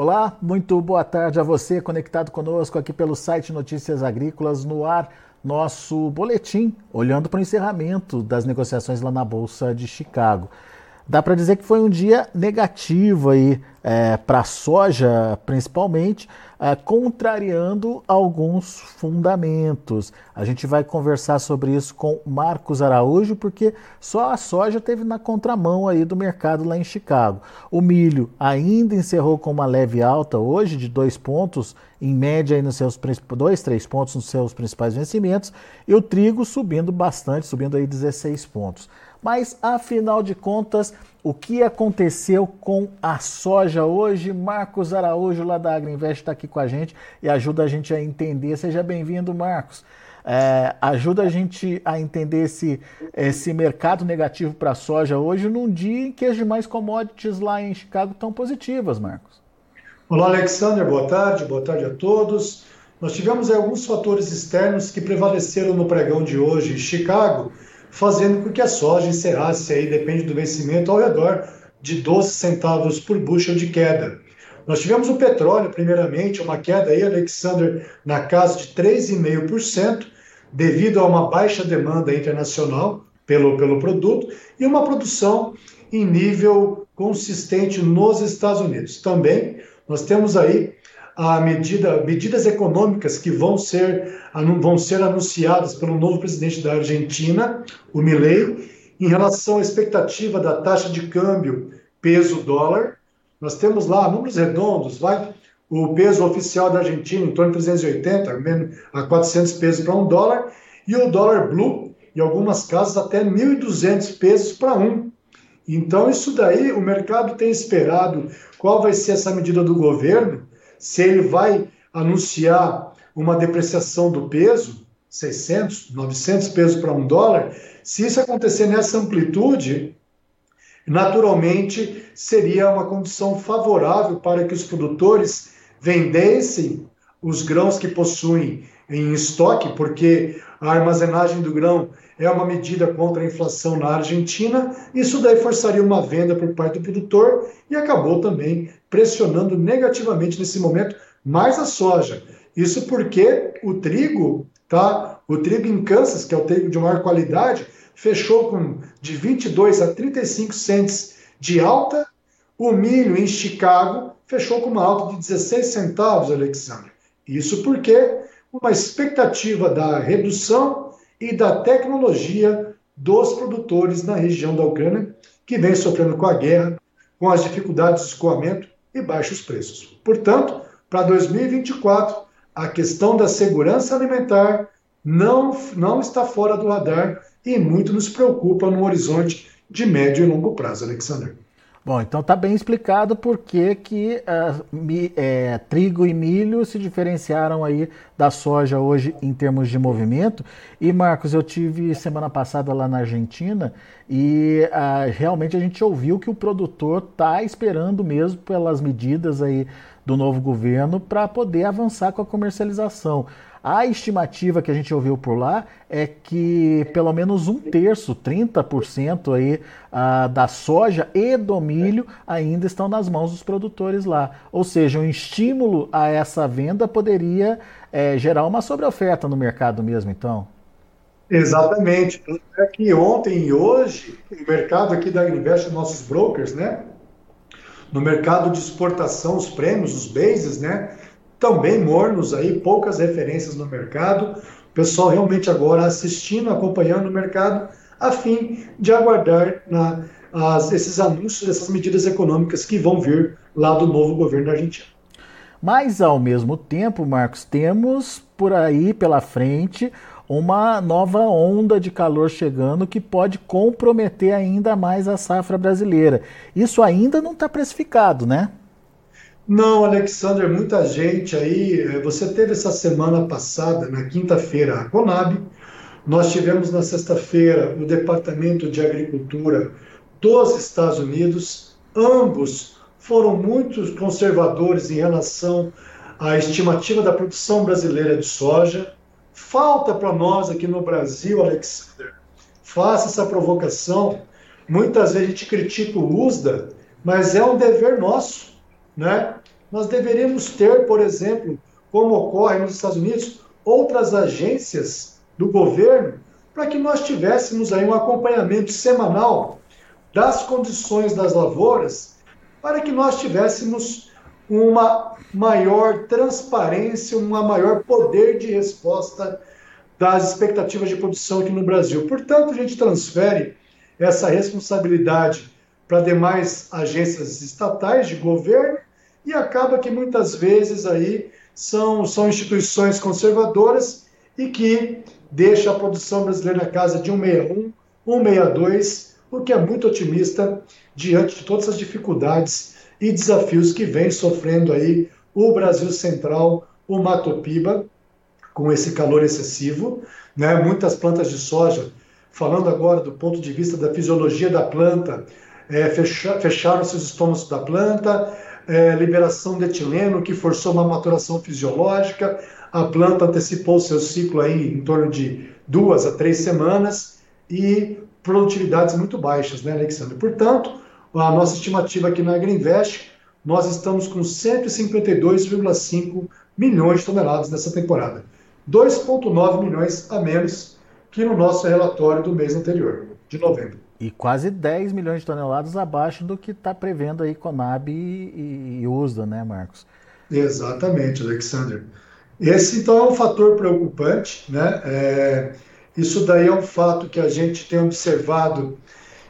Olá, muito boa tarde a você conectado conosco aqui pelo site Notícias Agrícolas no ar, nosso boletim olhando para o encerramento das negociações lá na Bolsa de Chicago. Dá para dizer que foi um dia negativo aí é, para a soja, principalmente, é, contrariando alguns fundamentos. A gente vai conversar sobre isso com Marcos Araújo, porque só a soja teve na contramão aí do mercado lá em Chicago. O milho ainda encerrou com uma leve alta hoje de dois pontos, em média aí nos seus dois, três pontos nos seus principais vencimentos, e o trigo subindo bastante, subindo aí 16 pontos. Mas afinal de contas, o que aconteceu com a soja hoje? Marcos Araújo, lá da Agriinvest, está aqui com a gente e ajuda a gente a entender. Seja bem-vindo, Marcos. É, ajuda a gente a entender esse, esse mercado negativo para a soja hoje, num dia em que as demais commodities lá em Chicago estão positivas, Marcos. Olá, Alexander, boa tarde, boa tarde a todos. Nós tivemos alguns fatores externos que prevaleceram no pregão de hoje em Chicago fazendo com que a soja encerrasse aí, depende do vencimento, ao redor de 12 centavos por bushel de queda. Nós tivemos o petróleo, primeiramente, uma queda aí, Alexander, na casa de 3,5%, devido a uma baixa demanda internacional pelo, pelo produto e uma produção em nível consistente nos Estados Unidos. Também nós temos aí a medida, medidas econômicas que vão ser, vão ser anunciadas pelo novo presidente da Argentina, o Milei, em relação à expectativa da taxa de câmbio peso-dólar. Nós temos lá números redondos, vai o peso oficial da Argentina em torno de 380 a 400 pesos para um dólar, e o dólar blue, em algumas casas, até 1.200 pesos para um. Então, isso daí, o mercado tem esperado qual vai ser essa medida do governo, se ele vai anunciar uma depreciação do peso, 600, 900 pesos para um dólar, se isso acontecer nessa amplitude, naturalmente seria uma condição favorável para que os produtores vendessem os grãos que possuem em estoque, porque a armazenagem do grão é uma medida contra a inflação na Argentina. Isso daí forçaria uma venda por parte do produtor e acabou também pressionando negativamente nesse momento mais a soja. Isso porque o trigo, tá? O trigo em Kansas, que é o trigo de maior qualidade, fechou com de 22 a 35 cents de alta. O milho em Chicago fechou com uma alta de 16 centavos, Alexandre. Isso porque uma expectativa da redução e da tecnologia dos produtores na região da Ucrânia, que vem sofrendo com a guerra, com as dificuldades de escoamento e baixos preços. Portanto, para 2024, a questão da segurança alimentar não, não está fora do radar e muito nos preocupa no horizonte de médio e longo prazo, Alexander. Bom, então está bem explicado por que, que uh, mi, é, trigo e milho se diferenciaram aí da soja hoje em termos de movimento. E Marcos, eu tive semana passada lá na Argentina e uh, realmente a gente ouviu que o produtor está esperando mesmo pelas medidas aí do novo governo para poder avançar com a comercialização. A estimativa que a gente ouviu por lá é que pelo menos um terço, 30% aí, uh, da soja e do milho ainda estão nas mãos dos produtores lá. Ou seja, um estímulo a essa venda poderia é, gerar uma sobreoferta no mercado mesmo, então? Exatamente. É que ontem e hoje, o mercado aqui da Invest, nossos brokers, né? No mercado de exportação, os prêmios, os bases, né? Também mornos aí, poucas referências no mercado. O pessoal realmente agora assistindo, acompanhando o mercado, a fim de aguardar na, as, esses anúncios, essas medidas econômicas que vão vir lá do novo governo da Argentina. Mas, ao mesmo tempo, Marcos, temos por aí pela frente uma nova onda de calor chegando que pode comprometer ainda mais a safra brasileira. Isso ainda não está precificado, né? Não, Alexander, muita gente aí. Eh, você teve essa semana passada, na quinta-feira, a Conab. Nós tivemos na sexta-feira o Departamento de Agricultura dos Estados Unidos. Ambos foram muito conservadores em relação à estimativa da produção brasileira de soja. Falta para nós aqui no Brasil, Alexander, faça essa provocação. Muitas vezes a gente critica o USDA, mas é um dever nosso né? Nós deveríamos ter, por exemplo, como ocorre nos Estados Unidos, outras agências do governo para que nós tivéssemos aí um acompanhamento semanal das condições das lavouras, para que nós tivéssemos uma maior transparência, um maior poder de resposta das expectativas de produção aqui no Brasil. Portanto, a gente transfere essa responsabilidade para demais agências estatais de governo e acaba que muitas vezes aí são, são instituições conservadoras e que deixa a produção brasileira na casa de 161, 162, o que é muito otimista diante de todas as dificuldades e desafios que vem sofrendo aí o Brasil Central, o Mato Piba, com esse calor excessivo, né? Muitas plantas de soja, falando agora do ponto de vista da fisiologia da planta, é, fecha, fecharam seus estômagos da planta, é, liberação de etileno que forçou uma maturação fisiológica, a planta antecipou seu ciclo aí em torno de duas a três semanas e produtividades muito baixas, né, Alexandre? Portanto, a nossa estimativa aqui na Agriinvest, nós estamos com 152,5 milhões de toneladas nessa temporada. 2,9 milhões a menos que no nosso relatório do mês anterior, de novembro. E quase 10 milhões de toneladas abaixo do que está prevendo aí Conab e, e USDA, né, Marcos? Exatamente, Alexander. Esse, então, é um fator preocupante, né? É, isso daí é um fato que a gente tem observado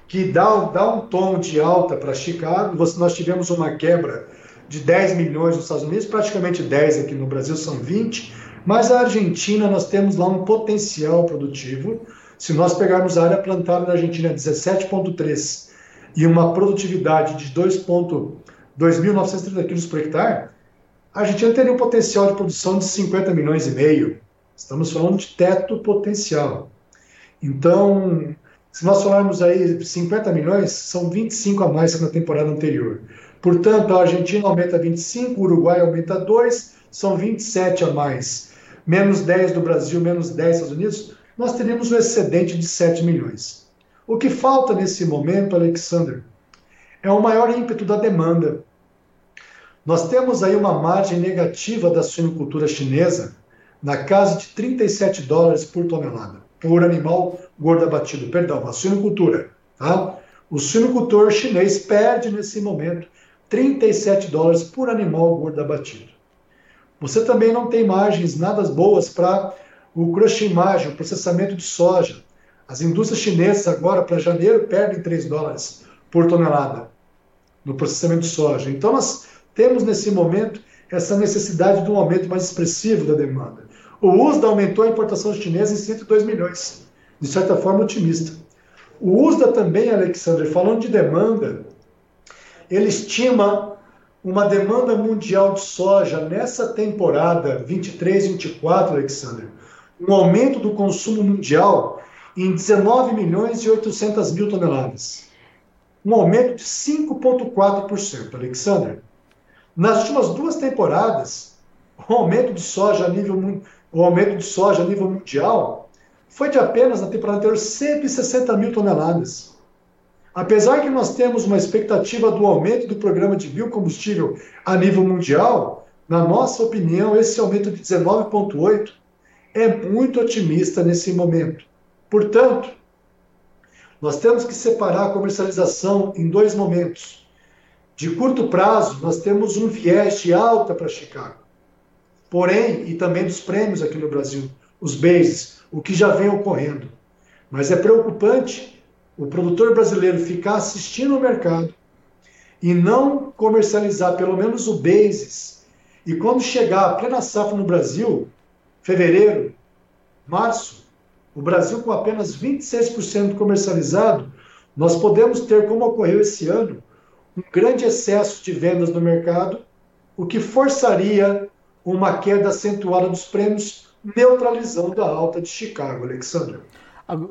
que dá, dá um tom de alta para Chicago. Nós tivemos uma quebra de 10 milhões nos Estados Unidos, praticamente 10 aqui no Brasil, são 20, mas a Argentina nós temos lá um potencial produtivo se nós pegarmos a área plantada na Argentina 17,3 e uma produtividade de 2.930 quilos por hectare, a Argentina teria um potencial de produção de 50 milhões e meio. Estamos falando de teto potencial. Então, se nós falarmos aí 50 milhões, são 25 a mais que na temporada anterior. Portanto, a Argentina aumenta 25, o Uruguai aumenta 2, são 27 a mais. Menos 10 do Brasil, menos 10 dos Estados Unidos, nós teríamos um excedente de 7 milhões. O que falta nesse momento, Alexander, é o maior ímpeto da demanda. Nós temos aí uma margem negativa da suinocultura chinesa na casa de 37 dólares por tonelada, por animal gordo abatido, perdão, a suinocultura. Tá? O suinocultor chinês perde nesse momento 37 dólares por animal gordo abatido. Você também não tem margens nada boas para o crushimagem, o processamento de soja. As indústrias chinesas agora, para janeiro, perdem 3 dólares por tonelada no processamento de soja. Então, nós temos nesse momento essa necessidade de um aumento mais expressivo da demanda. O USDA aumentou a importação chinesa em 102 milhões, de certa forma otimista. O USDA também, Alexandre, falando de demanda, ele estima uma demanda mundial de soja nessa temporada 23-24, Alexandre, um aumento do consumo mundial em 19 milhões e 800 mil toneladas. Um aumento de 5,4%. Alexander, nas últimas duas temporadas, o aumento de soja a nível, o aumento de soja a nível mundial foi de apenas, na temporada anterior, 160 mil toneladas. Apesar que nós temos uma expectativa do aumento do programa de biocombustível a nível mundial, na nossa opinião, esse aumento de 19,8% é muito otimista nesse momento. Portanto, nós temos que separar a comercialização em dois momentos. De curto prazo, nós temos um viés de alta para Chicago. Porém, e também dos prêmios aqui no Brasil, os bases, o que já vem ocorrendo. Mas é preocupante o produtor brasileiro ficar assistindo o mercado e não comercializar pelo menos o bases. E quando chegar a plena safra no Brasil, fevereiro, março, o Brasil com apenas 26% comercializado, nós podemos ter, como ocorreu esse ano, um grande excesso de vendas no mercado, o que forçaria uma queda acentuada dos prêmios, neutralizando a alta de Chicago, Alexandre.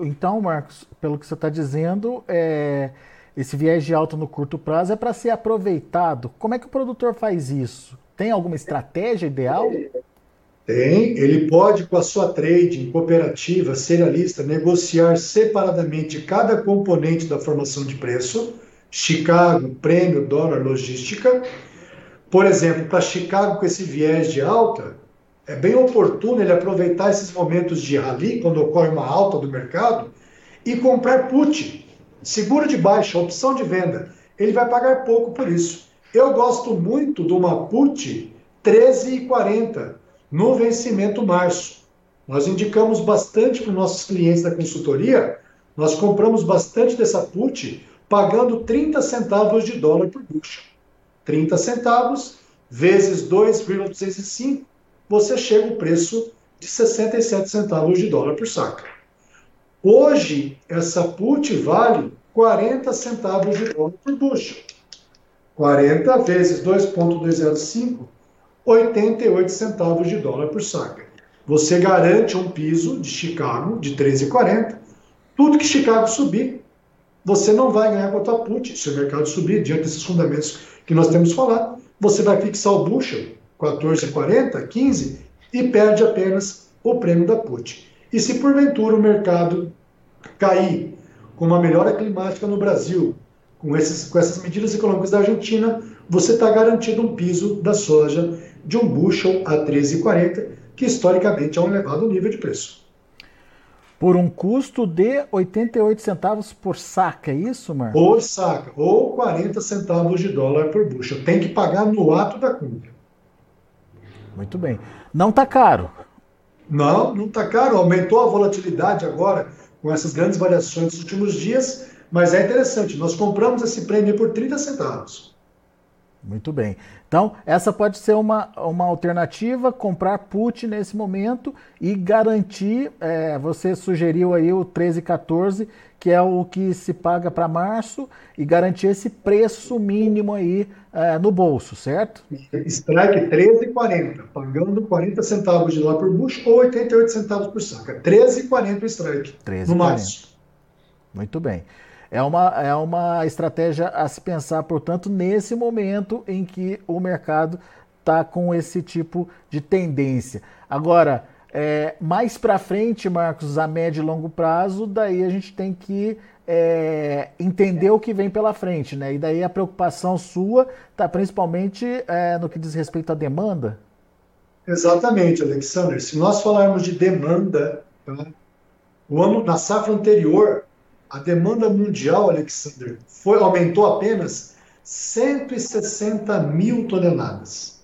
Então, Marcos, pelo que você está dizendo, é, esse viés de alta no curto prazo é para ser aproveitado. Como é que o produtor faz isso? Tem alguma estratégia ideal? Tem, ele pode, com a sua trading, cooperativa, serialista, negociar separadamente cada componente da formação de preço, Chicago, prêmio, dólar, logística, por exemplo, para Chicago com esse viés de alta, é bem oportuno ele aproveitar esses momentos de rally, quando ocorre uma alta do mercado, e comprar put, seguro de baixa, opção de venda. Ele vai pagar pouco por isso. Eu gosto muito de uma put 13,40 no vencimento março. Nós indicamos bastante para os nossos clientes da consultoria, nós compramos bastante dessa put pagando 30 centavos de dólar por bushel. 30 centavos vezes 2,205, você chega ao preço de 67 centavos de dólar por saca. Hoje, essa put vale 40 centavos de dólar por bushel. 40 vezes 2,205, 88 centavos de dólar por saca. Você garante um piso de Chicago de 13,40. Tudo que Chicago subir, você não vai ganhar com a tua put. Se o mercado subir, diante desses fundamentos que nós temos falado, você vai fixar o bushel 14,40, 15 e perde apenas o prêmio da put. E se porventura o mercado cair com uma melhora climática no Brasil, com, esses, com essas medidas econômicas da Argentina, você está garantido um piso da soja de um bushel a 13,40, que historicamente é um elevado nível de preço por um custo de 88 centavos por saca, é isso, Marcos? Por saca, ou 40 centavos de dólar por bushel. Tem que pagar no ato da compra. Muito bem. Não está caro? Não, não está caro. Aumentou a volatilidade agora com essas grandes variações dos últimos dias, mas é interessante. Nós compramos esse prêmio por 30 centavos. Muito bem. Então, essa pode ser uma, uma alternativa, comprar put nesse momento e garantir, é, você sugeriu aí o 13,14, que é o que se paga para março, e garantir esse preço mínimo aí é, no bolso, certo? Strike 13,40, pagando 40 centavos de dólar por bush ou 88 centavos por saca. 13,40 o strike 13, no março. Muito bem. É uma, é uma estratégia a se pensar, portanto, nesse momento em que o mercado está com esse tipo de tendência. Agora, é, mais para frente, Marcos, a médio e longo prazo, daí a gente tem que é, entender o que vem pela frente, né? E daí a preocupação sua está principalmente é, no que diz respeito à demanda? Exatamente, Alexander. Se nós falarmos de demanda, tá? o ano, na safra anterior, a demanda mundial, Alexander, foi, aumentou apenas 160 mil toneladas.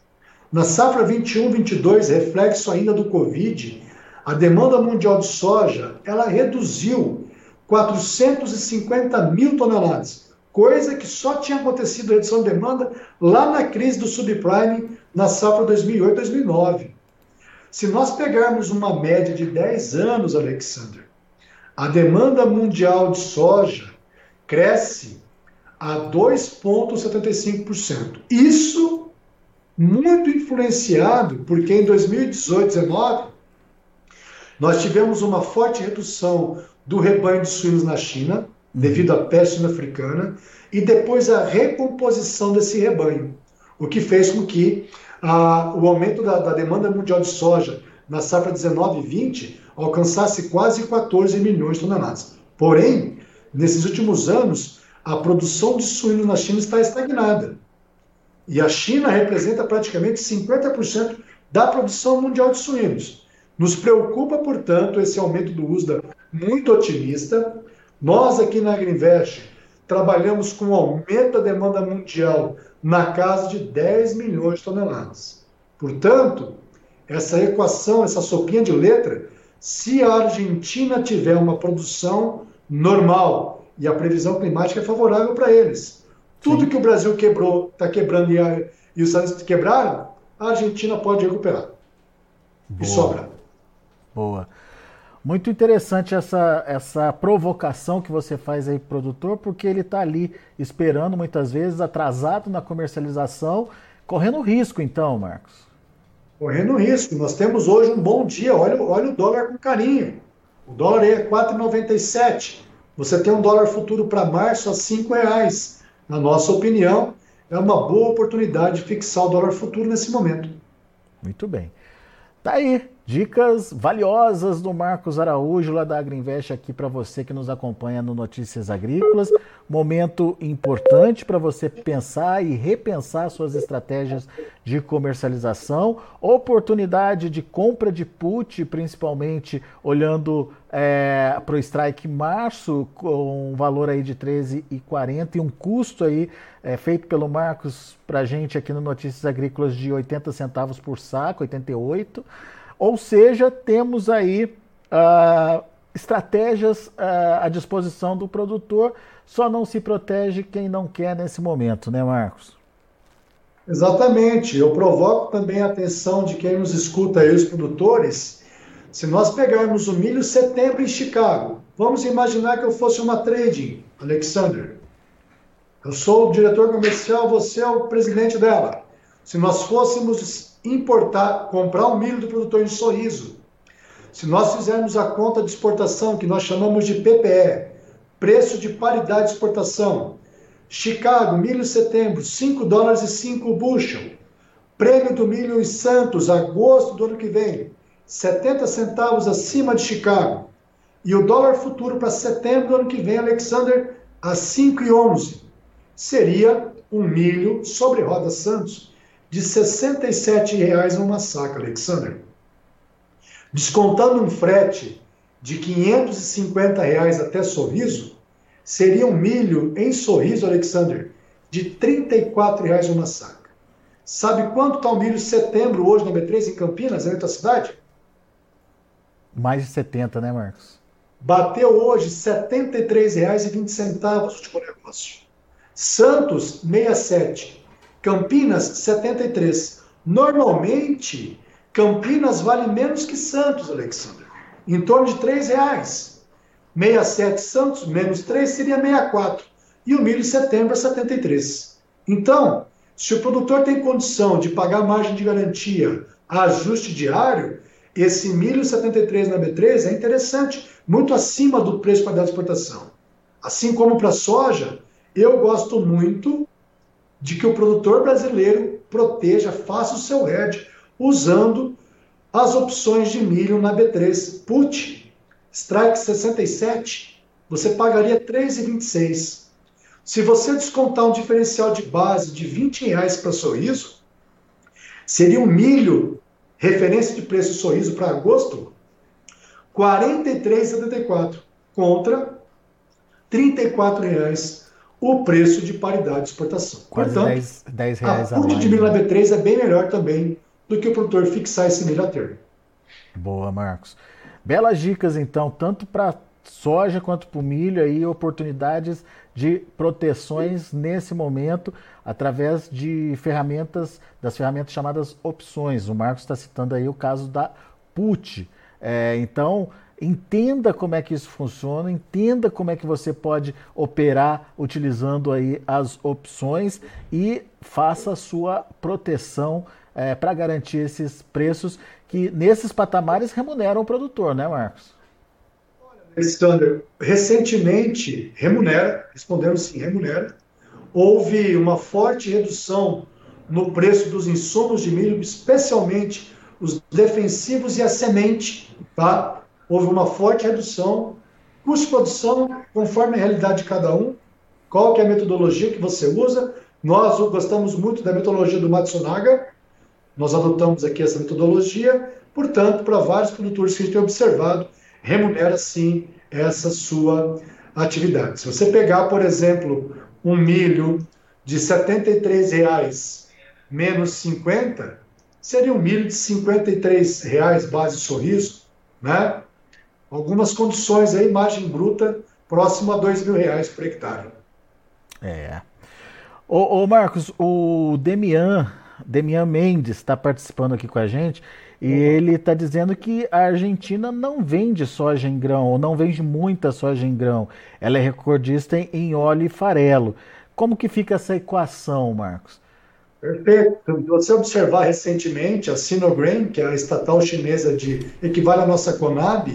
Na safra 21-22, reflexo ainda do Covid, a demanda mundial de soja ela reduziu 450 mil toneladas, coisa que só tinha acontecido a redução de demanda lá na crise do subprime na safra 2008-2009. Se nós pegarmos uma média de 10 anos, Alexander, a demanda mundial de soja cresce a 2,75%. Isso muito influenciado porque em 2018, 2019, nós tivemos uma forte redução do rebanho de suínos na China, uhum. devido à peste africana, e depois a recomposição desse rebanho, o que fez com que ah, o aumento da, da demanda mundial de soja na safra 19 e 20 alcançasse quase 14 milhões de toneladas. Porém, nesses últimos anos, a produção de suíno na China está estagnada. E a China representa praticamente 50% da produção mundial de suínos. Nos preocupa, portanto, esse aumento do USDA muito otimista. Nós aqui na Agrinvest trabalhamos com um aumento da demanda mundial na casa de 10 milhões de toneladas. Portanto, essa equação, essa sopinha de letra, se a Argentina tiver uma produção normal e a previsão climática é favorável para eles. Tudo Sim. que o Brasil quebrou, está quebrando e, a, e os Estados quebraram, a Argentina pode recuperar. Boa. E sobra. Boa. Muito interessante essa, essa provocação que você faz aí, produtor, porque ele está ali esperando muitas vezes, atrasado na comercialização, correndo risco, então, Marcos correndo risco. Nós temos hoje um bom dia, olha, olha o dólar com carinho. O dólar aí é 4,97. Você tem um dólar futuro para março a R$ reais. Na nossa opinião, é uma boa oportunidade de fixar o dólar futuro nesse momento. Muito bem. Tá aí. Dicas valiosas do Marcos Araújo, lá da Agriinvest, aqui para você que nos acompanha no Notícias Agrícolas. Momento importante para você pensar e repensar suas estratégias de comercialização. Oportunidade de compra de put, principalmente olhando é, para o strike março, com um valor aí de 13,40 e um custo aí é, feito pelo Marcos para gente aqui no Notícias Agrícolas de 80 centavos por saco, 88 ou seja, temos aí uh, estratégias uh, à disposição do produtor, só não se protege quem não quer nesse momento, né, Marcos? Exatamente. Eu provoco também a atenção de quem nos escuta aí, os produtores. Se nós pegarmos o milho setembro em Chicago, vamos imaginar que eu fosse uma trading, Alexander. Eu sou o diretor comercial, você é o presidente dela. Se nós fôssemos importar, comprar o milho do produtor em Sorriso, se nós fizermos a conta de exportação, que nós chamamos de PPE, preço de paridade de exportação, Chicago, milho setembro, 5 dólares e 5 bushel. Prêmio do milho em Santos, agosto do ano que vem, 70 centavos acima de Chicago. E o dólar futuro para setembro do ano que vem, Alexander, a 5,11. Seria um milho sobre roda Santos de R$ 67,00 uma saca, Alexander. Descontando um frete de 550 reais até Sorriso, seria um milho em Sorriso, Alexander, de R$ 34,00 uma saca. Sabe quanto está o milho setembro hoje na B3 em Campinas, na tua cidade? Mais de 70, né, Marcos? Bateu hoje R$ 73,20 o último negócio. Santos, 67. Campinas, 73. Normalmente, Campinas vale menos que Santos, Alexandre. Em torno de R$ reais. 67 Santos, menos 3 seria 64. E o milho em setembro é 73. Então, se o produtor tem condição de pagar margem de garantia a ajuste diário, esse milho 73 na B3 é interessante, muito acima do preço para dar exportação. Assim como para a soja, eu gosto muito de que o produtor brasileiro proteja, faça o seu hedge usando as opções de milho na B3. Put, strike 67, você pagaria 3,26. Se você descontar um diferencial de base de 20 reais para sorriso, seria um milho, referência de preço sorriso para agosto, 43,74 contra R$ reais o preço de paridade de exportação. Quase Portanto, 10, 10 reais a custo de milho na B3 é bem melhor também do que o produtor fixar esse milho a termo. Boa, Marcos. Belas dicas, então, tanto para soja quanto para o milho aí, oportunidades de proteções nesse momento através de ferramentas, das ferramentas chamadas opções. O Marcos está citando aí o caso da PUT. É, então, entenda como é que isso funciona, entenda como é que você pode operar utilizando aí as opções e faça a sua proteção é, para garantir esses preços que nesses patamares remuneram o produtor, né, Marcos? Alexander, recentemente remunera, respondendo sim, remunera. Houve uma forte redução no preço dos insumos de milho, especialmente os defensivos e a semente, tá? Houve uma forte redução. Custo de produção, conforme a realidade de cada um, qual que é a metodologia que você usa. Nós gostamos muito da metodologia do Matsunaga, nós adotamos aqui essa metodologia, portanto, para vários produtores que a gente tem observado, remunera sim essa sua atividade. Se você pegar, por exemplo, um milho de R$ reais menos 50, seria um milho de R$ reais base sorriso, né? Algumas condições aí, margem bruta próximo a dois mil reais por hectare. É. Ô, ô Marcos, o Demian, Demian Mendes está participando aqui com a gente e uhum. ele está dizendo que a Argentina não vende soja em grão, ou não vende muita soja em grão. Ela é recordista em óleo e farelo. Como que fica essa equação, Marcos? Perfeito. Se você observar recentemente a Sinograin, que é a estatal chinesa de equivale à nossa Conab,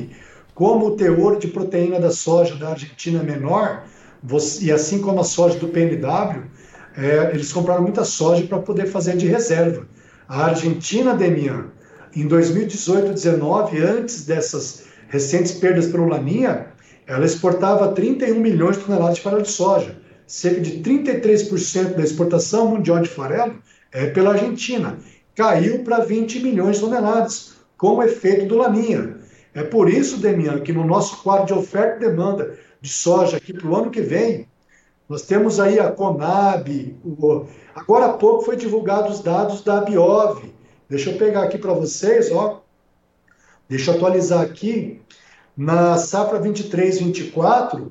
como o teor de proteína da soja da Argentina é menor, você, e assim como a soja do PNW, é, eles compraram muita soja para poder fazer de reserva. A Argentina, Demian, em 2018, 19, antes dessas recentes perdas pelo Laninha, ela exportava 31 milhões de toneladas de farelo de soja. Cerca de 33% da exportação mundial de farelo é pela Argentina. Caiu para 20 milhões de toneladas, com o efeito do Laninha. É por isso, Demiano, que no nosso quadro de oferta e demanda de soja aqui para o ano que vem, nós temos aí a Conab, o... agora há pouco foi divulgado os dados da Biov. Deixa eu pegar aqui para vocês, ó. Deixa eu atualizar aqui. Na safra 23-24,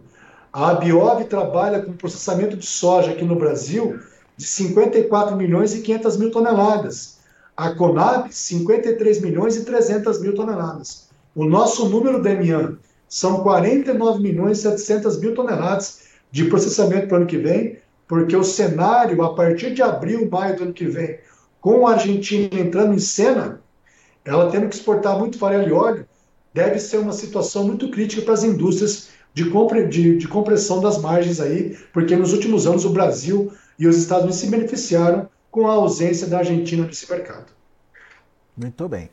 a Biov trabalha com processamento de soja aqui no Brasil de 54 milhões e 500 mil toneladas. A Conab, 53 milhões e 300 mil toneladas. O nosso número, Demian, são 49 milhões e 700 mil toneladas de processamento para o ano que vem, porque o cenário, a partir de abril, maio do ano que vem, com a Argentina entrando em cena, ela tendo que exportar muito farelo e óleo, deve ser uma situação muito crítica para as indústrias de, compre, de, de compressão das margens aí, porque nos últimos anos o Brasil e os Estados Unidos se beneficiaram com a ausência da Argentina nesse mercado. Muito bem.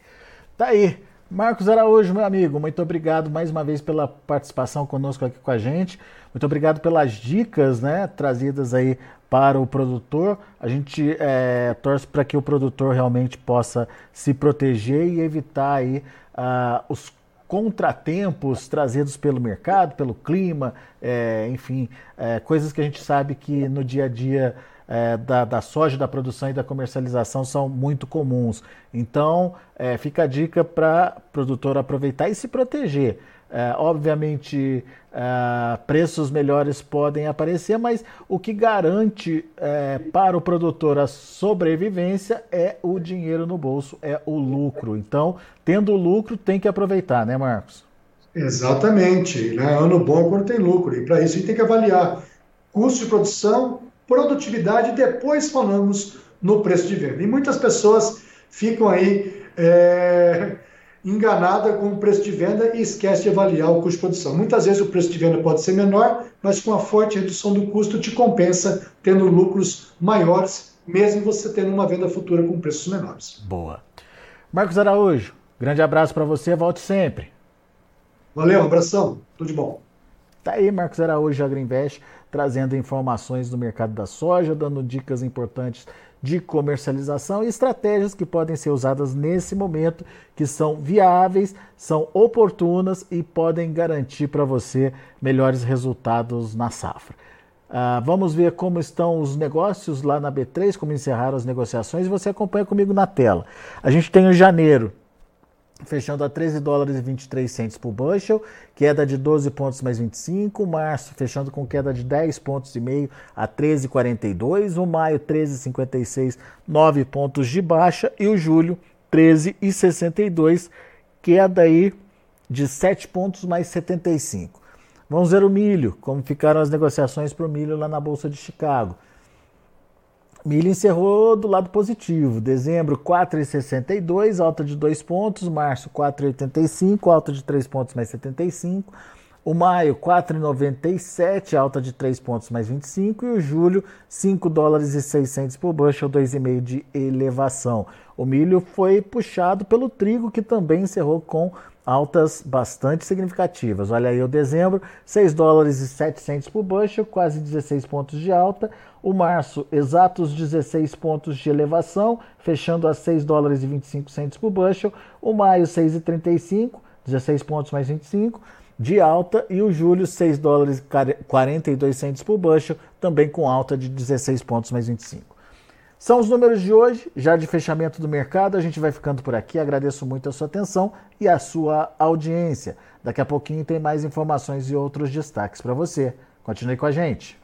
Tá aí. Marcos Araújo, meu amigo, muito obrigado mais uma vez pela participação conosco aqui com a gente. Muito obrigado pelas dicas né, trazidas aí para o produtor. A gente é, torce para que o produtor realmente possa se proteger e evitar aí uh, os contratempos trazidos pelo mercado, pelo clima, é, enfim, é, coisas que a gente sabe que no dia a dia é, da, da, soja, da produção e da comercialização são muito comuns. Então, é, fica a dica para o produtor aproveitar e se proteger. É, obviamente, é, preços melhores podem aparecer, mas o que garante é, para o produtor a sobrevivência é o dinheiro no bolso, é o lucro. Então, tendo lucro, tem que aproveitar, né, Marcos? Exatamente. Né? Ano bom é quando tem lucro. E para isso a gente tem que avaliar custo de produção, produtividade e depois falamos no preço de venda. E muitas pessoas ficam aí. É enganada com o preço de venda e esquece de avaliar o custo de produção. Muitas vezes o preço de venda pode ser menor, mas com a forte redução do custo te compensa tendo lucros maiores, mesmo você tendo uma venda futura com preços menores. Boa. Marcos Araújo, grande abraço para você, volte sempre. Valeu, um abração, tudo de bom. Tá aí Marcos Araújo, Agriinvest, trazendo informações do mercado da soja, dando dicas importantes de comercialização e estratégias que podem ser usadas nesse momento, que são viáveis, são oportunas e podem garantir para você melhores resultados na safra. Uh, vamos ver como estão os negócios lá na B3, como encerraram as negociações. Você acompanha comigo na tela. A gente tem o janeiro fechando a 13 dólares e 23 centos por bushel, queda de 12 pontos mais 25, março fechando com queda de 10 pontos e meio a 13,42, o maio 13,56, 9 pontos de baixa e o julho 13,62, queda aí de 7 pontos mais 75. Vamos ver o milho, como ficaram as negociações para o milho lá na Bolsa de Chicago. Milho encerrou do lado positivo. Dezembro 4,62, alta de 2 pontos. Março 4,85, alta de 3 pontos mais 75. O maio 4,97, alta de 3 pontos mais 25. E o julho 5 dólares e 600 por bushel, 2,5 de elevação. O milho foi puxado pelo trigo, que também encerrou com altas bastante significativas. Olha aí o dezembro, 6 dólares e 700 por bushel, quase 16 pontos de alta. O março, exatos 16 pontos de elevação, fechando a 6 dólares e 25 centos por bushel. O maio, 6,35, 16 pontos mais 25 de alta e o julho 6 dólares e 42 centos por bushel, também com alta de 16 pontos mais 25. São os números de hoje, já de fechamento do mercado. A gente vai ficando por aqui. Agradeço muito a sua atenção e a sua audiência. Daqui a pouquinho tem mais informações e outros destaques para você. Continue com a gente.